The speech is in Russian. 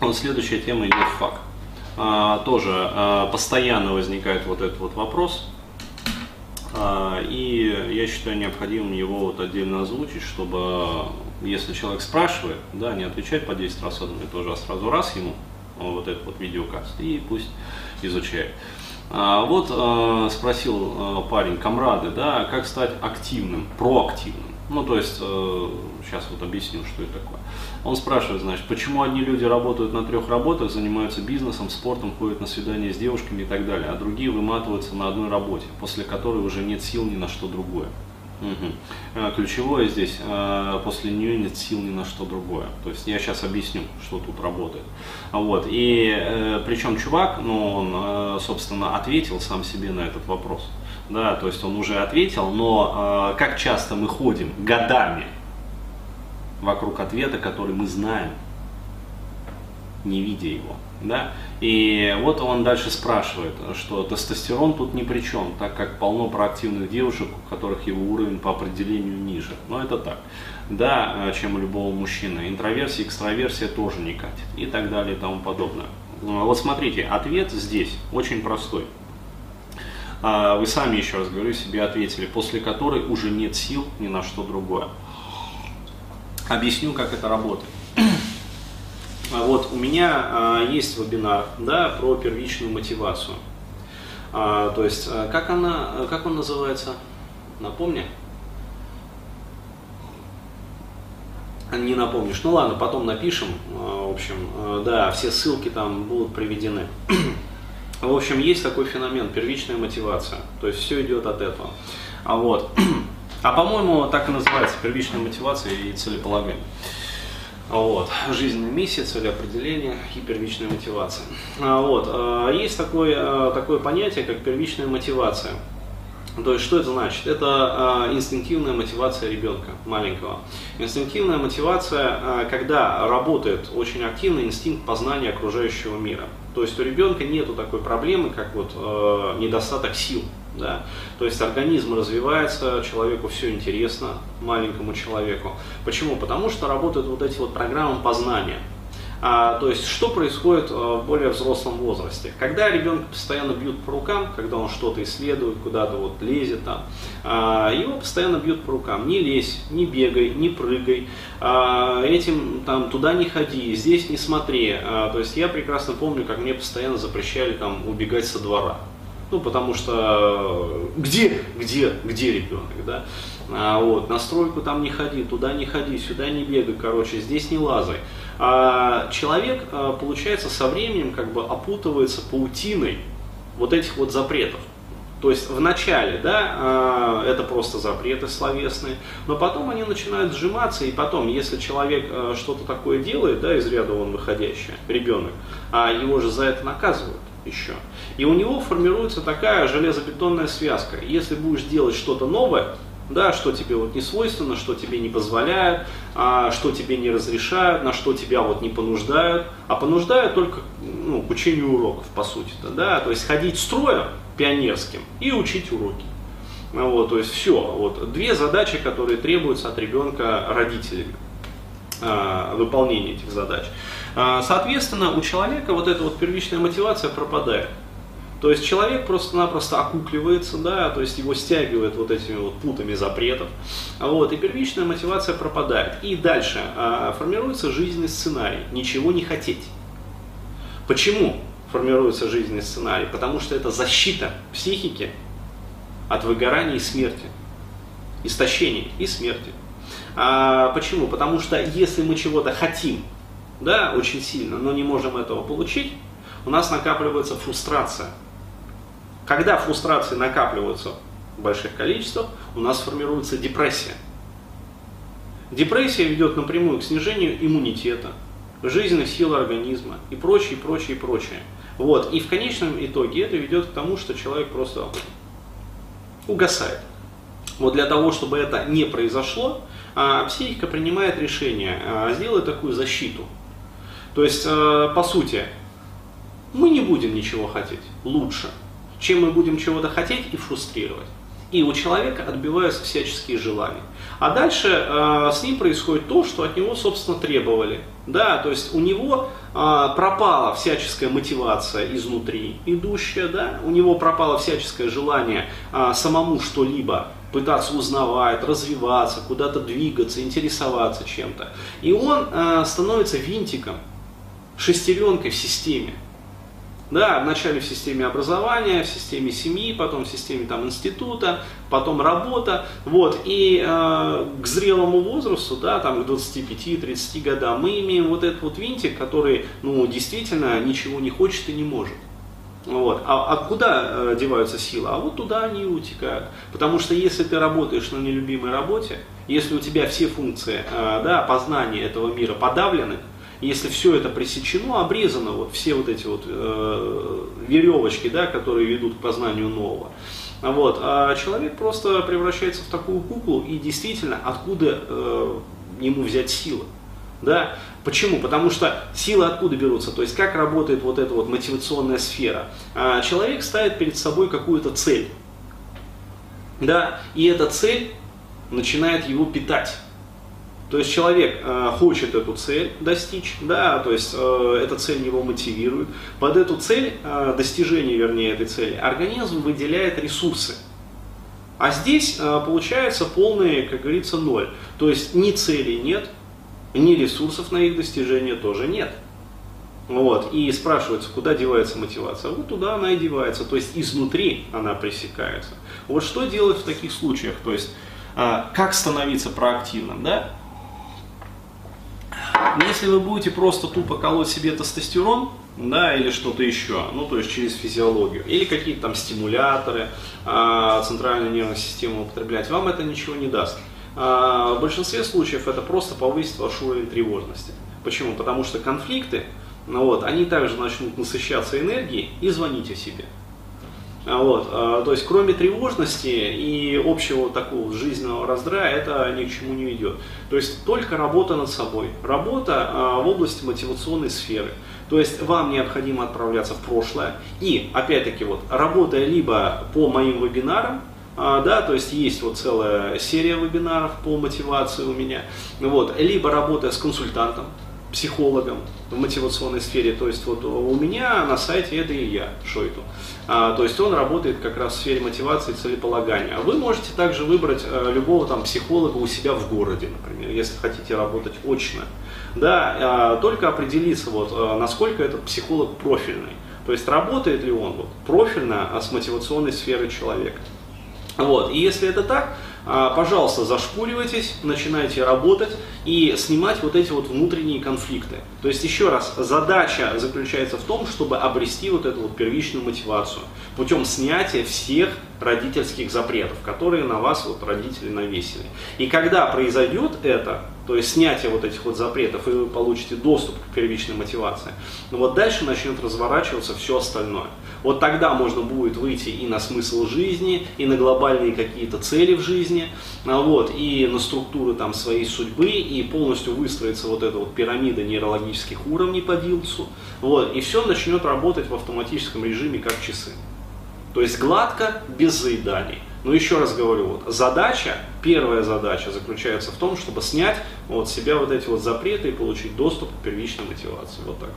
Вот следующая тема идет факт. А, тоже а, постоянно возникает вот этот вот вопрос, а, и я считаю необходимым его вот отдельно озвучить, чтобы если человек спрашивает, да, не отвечать по 10 раз одно и то же, а сразу раз ему вот этот вот видеокаст и пусть изучает. А, вот а, спросил а, парень, комрады, да, как стать активным, проактивным. Ну, то есть, сейчас вот объясню, что это такое. Он спрашивает, значит, почему одни люди работают на трех работах, занимаются бизнесом, спортом, ходят на свидания с девушками и так далее, а другие выматываются на одной работе, после которой уже нет сил ни на что другое. Угу. Ключевое здесь, э, после нее нет сил ни на что другое. То есть я сейчас объясню, что тут работает. Вот. И э, причем чувак, ну, он, собственно, ответил сам себе на этот вопрос. Да, то есть он уже ответил, но как часто мы ходим годами вокруг ответа, который мы знаем, не видя его. Да? И вот он дальше спрашивает, что тестостерон тут ни при чем, так как полно проактивных девушек, у которых его уровень по определению ниже. Но это так, да, чем у любого мужчины. Интроверсия, экстраверсия тоже не катит и так далее и тому подобное. Вот смотрите, ответ здесь очень простой. А, вы сами, еще раз говорю, себе ответили, после которой уже нет сил ни на что другое. Объясню, как это работает. А вот у меня а, есть вебинар да, про первичную мотивацию. А, то есть, а, как, она, как он называется? Напомни. Не напомнишь. Ну ладно, потом напишем. А, в общем, а, да, все ссылки там будут приведены. В общем, есть такой феномен первичная мотивация. То есть все идет от этого. А вот. А по-моему, так и называется первичная мотивация и целеполагание. Вот. Жизненная миссия, целеопределение и первичная мотивация. А, вот. А, есть такое, такое понятие, как первичная мотивация. То есть, что это значит? Это инстинктивная мотивация ребенка маленького. Инстинктивная мотивация, когда работает очень активный инстинкт познания окружающего мира. То есть у ребенка нету такой проблемы, как вот э, недостаток сил. Да? То есть организм развивается, человеку все интересно, маленькому человеку. Почему? Потому что работают вот эти вот программы познания. А, то есть, что происходит а, в более взрослом возрасте? Когда ребенка постоянно бьют по рукам, когда он что-то исследует, куда-то вот лезет там, а, его постоянно бьют по рукам. Не лезь, не бегай, не прыгай, а, этим там туда не ходи, здесь не смотри. А, то есть, я прекрасно помню, как мне постоянно запрещали там убегать со двора. Ну, потому что где, где, где ребенок, да? А, вот, на стройку там не ходи, туда не ходи, сюда не бегай, короче, здесь не лазай. А человек, а, получается, со временем как бы опутывается паутиной вот этих вот запретов. То есть в начале, да, а, это просто запреты словесные, но потом они начинают сжиматься, и потом, если человек а, что-то такое делает, да, из ряда он выходящий, ребенок, а его же за это наказывают еще. И у него формируется такая железобетонная связка. Если будешь делать что-то новое, да, что тебе вот не свойственно, что тебе не позволяют, а, что тебе не разрешают, на что тебя вот не понуждают, а понуждают только ну, к учению уроков, по сути, -то, да, то есть ходить строем пионерским и учить уроки. Вот, то есть все, вот две задачи, которые требуются от ребенка родителями, а, выполнение этих задач. А, соответственно, у человека вот эта вот первичная мотивация пропадает. То есть человек просто-напросто окукливается, да, то есть его стягивает вот этими вот путами запретов, вот, и первичная мотивация пропадает. И дальше а, формируется жизненный сценарий, ничего не хотеть. Почему формируется жизненный сценарий? Потому что это защита психики от выгорания и смерти, истощения и смерти. А, почему? Потому что если мы чего-то хотим, да, очень сильно, но не можем этого получить, у нас накапливается фрустрация. Когда фрустрации накапливаются в больших количествах, у нас формируется депрессия. Депрессия ведет напрямую к снижению иммунитета, жизненных сил организма и прочее, прочее, прочее. Вот. И в конечном итоге это ведет к тому, что человек просто угасает. Вот для того, чтобы это не произошло, а, психика принимает решение а, сделать такую защиту. То есть, а, по сути, мы не будем ничего хотеть лучше, чем мы будем чего-то хотеть и фрустрировать. И у человека отбиваются всяческие желания. А дальше э, с ним происходит то, что от него, собственно, требовали. Да, то есть у него э, пропала всяческая мотивация изнутри идущая, да, у него пропало всяческое желание э, самому что-либо пытаться узнавать, развиваться, куда-то двигаться, интересоваться чем-то. И он э, становится винтиком, шестеренкой в системе. Да, вначале в системе образования, в системе семьи, потом в системе там, института, потом работа. Вот, и э, к зрелому возрасту, да, там, к 25-30 годам, мы имеем вот этот вот винтик, который ну, действительно ничего не хочет и не может. Вот. А, а куда э, деваются силы? А вот туда они утекают. Потому что если ты работаешь на нелюбимой работе, если у тебя все функции э, да, познания этого мира подавлены, если все это пресечено, обрезано, вот все вот эти вот э, веревочки, да, которые ведут к познанию нового, вот, а человек просто превращается в такую куклу, и действительно, откуда э, ему взять силы? Да? Почему? Потому что силы откуда берутся? То есть как работает вот эта вот мотивационная сфера? А, человек ставит перед собой какую-то цель. Да? И эта цель начинает его питать. То есть человек э, хочет эту цель достичь, да, то есть э, эта цель его мотивирует. Под эту цель, э, достижение, вернее, этой цели, организм выделяет ресурсы. А здесь э, получается полный, как говорится, ноль. То есть ни целей нет, ни ресурсов на их достижение тоже нет. Вот. И спрашивается, куда девается мотивация? Вот туда она и девается. То есть изнутри она пресекается. Вот что делать в таких случаях? То есть э, как становиться проактивным, да? Если вы будете просто тупо колоть себе тестостерон, да, или что-то еще, ну, то есть через физиологию, или какие-то там стимуляторы, э, центральную нервную систему употреблять, вам это ничего не даст. Э, в большинстве случаев это просто повысит ваш уровень тревожности. Почему? Потому что конфликты, ну, вот, они также начнут насыщаться энергией и звонить о себе. А, вот, а, то есть, кроме тревожности и общего такого жизненного раздрая, это ни к чему не ведет. То есть, только работа над собой, работа а, в области мотивационной сферы. То есть, вам необходимо отправляться в прошлое и, опять-таки, вот, работая либо по моим вебинарам, да, то есть есть вот целая серия вебинаров по мотивации у меня, вот, либо работая с консультантом, психологом в мотивационной сфере. То есть вот у меня на сайте это и я, Шойту. А, то есть он работает как раз в сфере мотивации и целеполагания. А вы можете также выбрать а, любого там психолога у себя в городе, например, если хотите работать очно. Да, а, только определиться, вот, а, насколько этот психолог профильный. То есть работает ли он вот, профильно а, с мотивационной сферой человека. Вот. И если это так, пожалуйста, зашкуривайтесь, начинайте работать и снимать вот эти вот внутренние конфликты. То есть, еще раз, задача заключается в том, чтобы обрести вот эту вот первичную мотивацию путем снятия всех родительских запретов, которые на вас вот родители навесили. И когда произойдет это, то есть снятие вот этих вот запретов, и вы получите доступ к первичной мотивации, ну вот дальше начнет разворачиваться все остальное. Вот тогда можно будет выйти и на смысл жизни, и на глобальные какие-то цели в жизни, а вот, и на структуры там своей судьбы, и полностью выстроится вот эта вот пирамида нейрологических уровней по Дилсу, вот, и все начнет работать в автоматическом режиме как часы. То есть гладко, без заеданий. Но еще раз говорю, вот, задача, первая задача заключается в том, чтобы снять вот себя вот эти вот запреты и получить доступ к первичной мотивации. Вот так.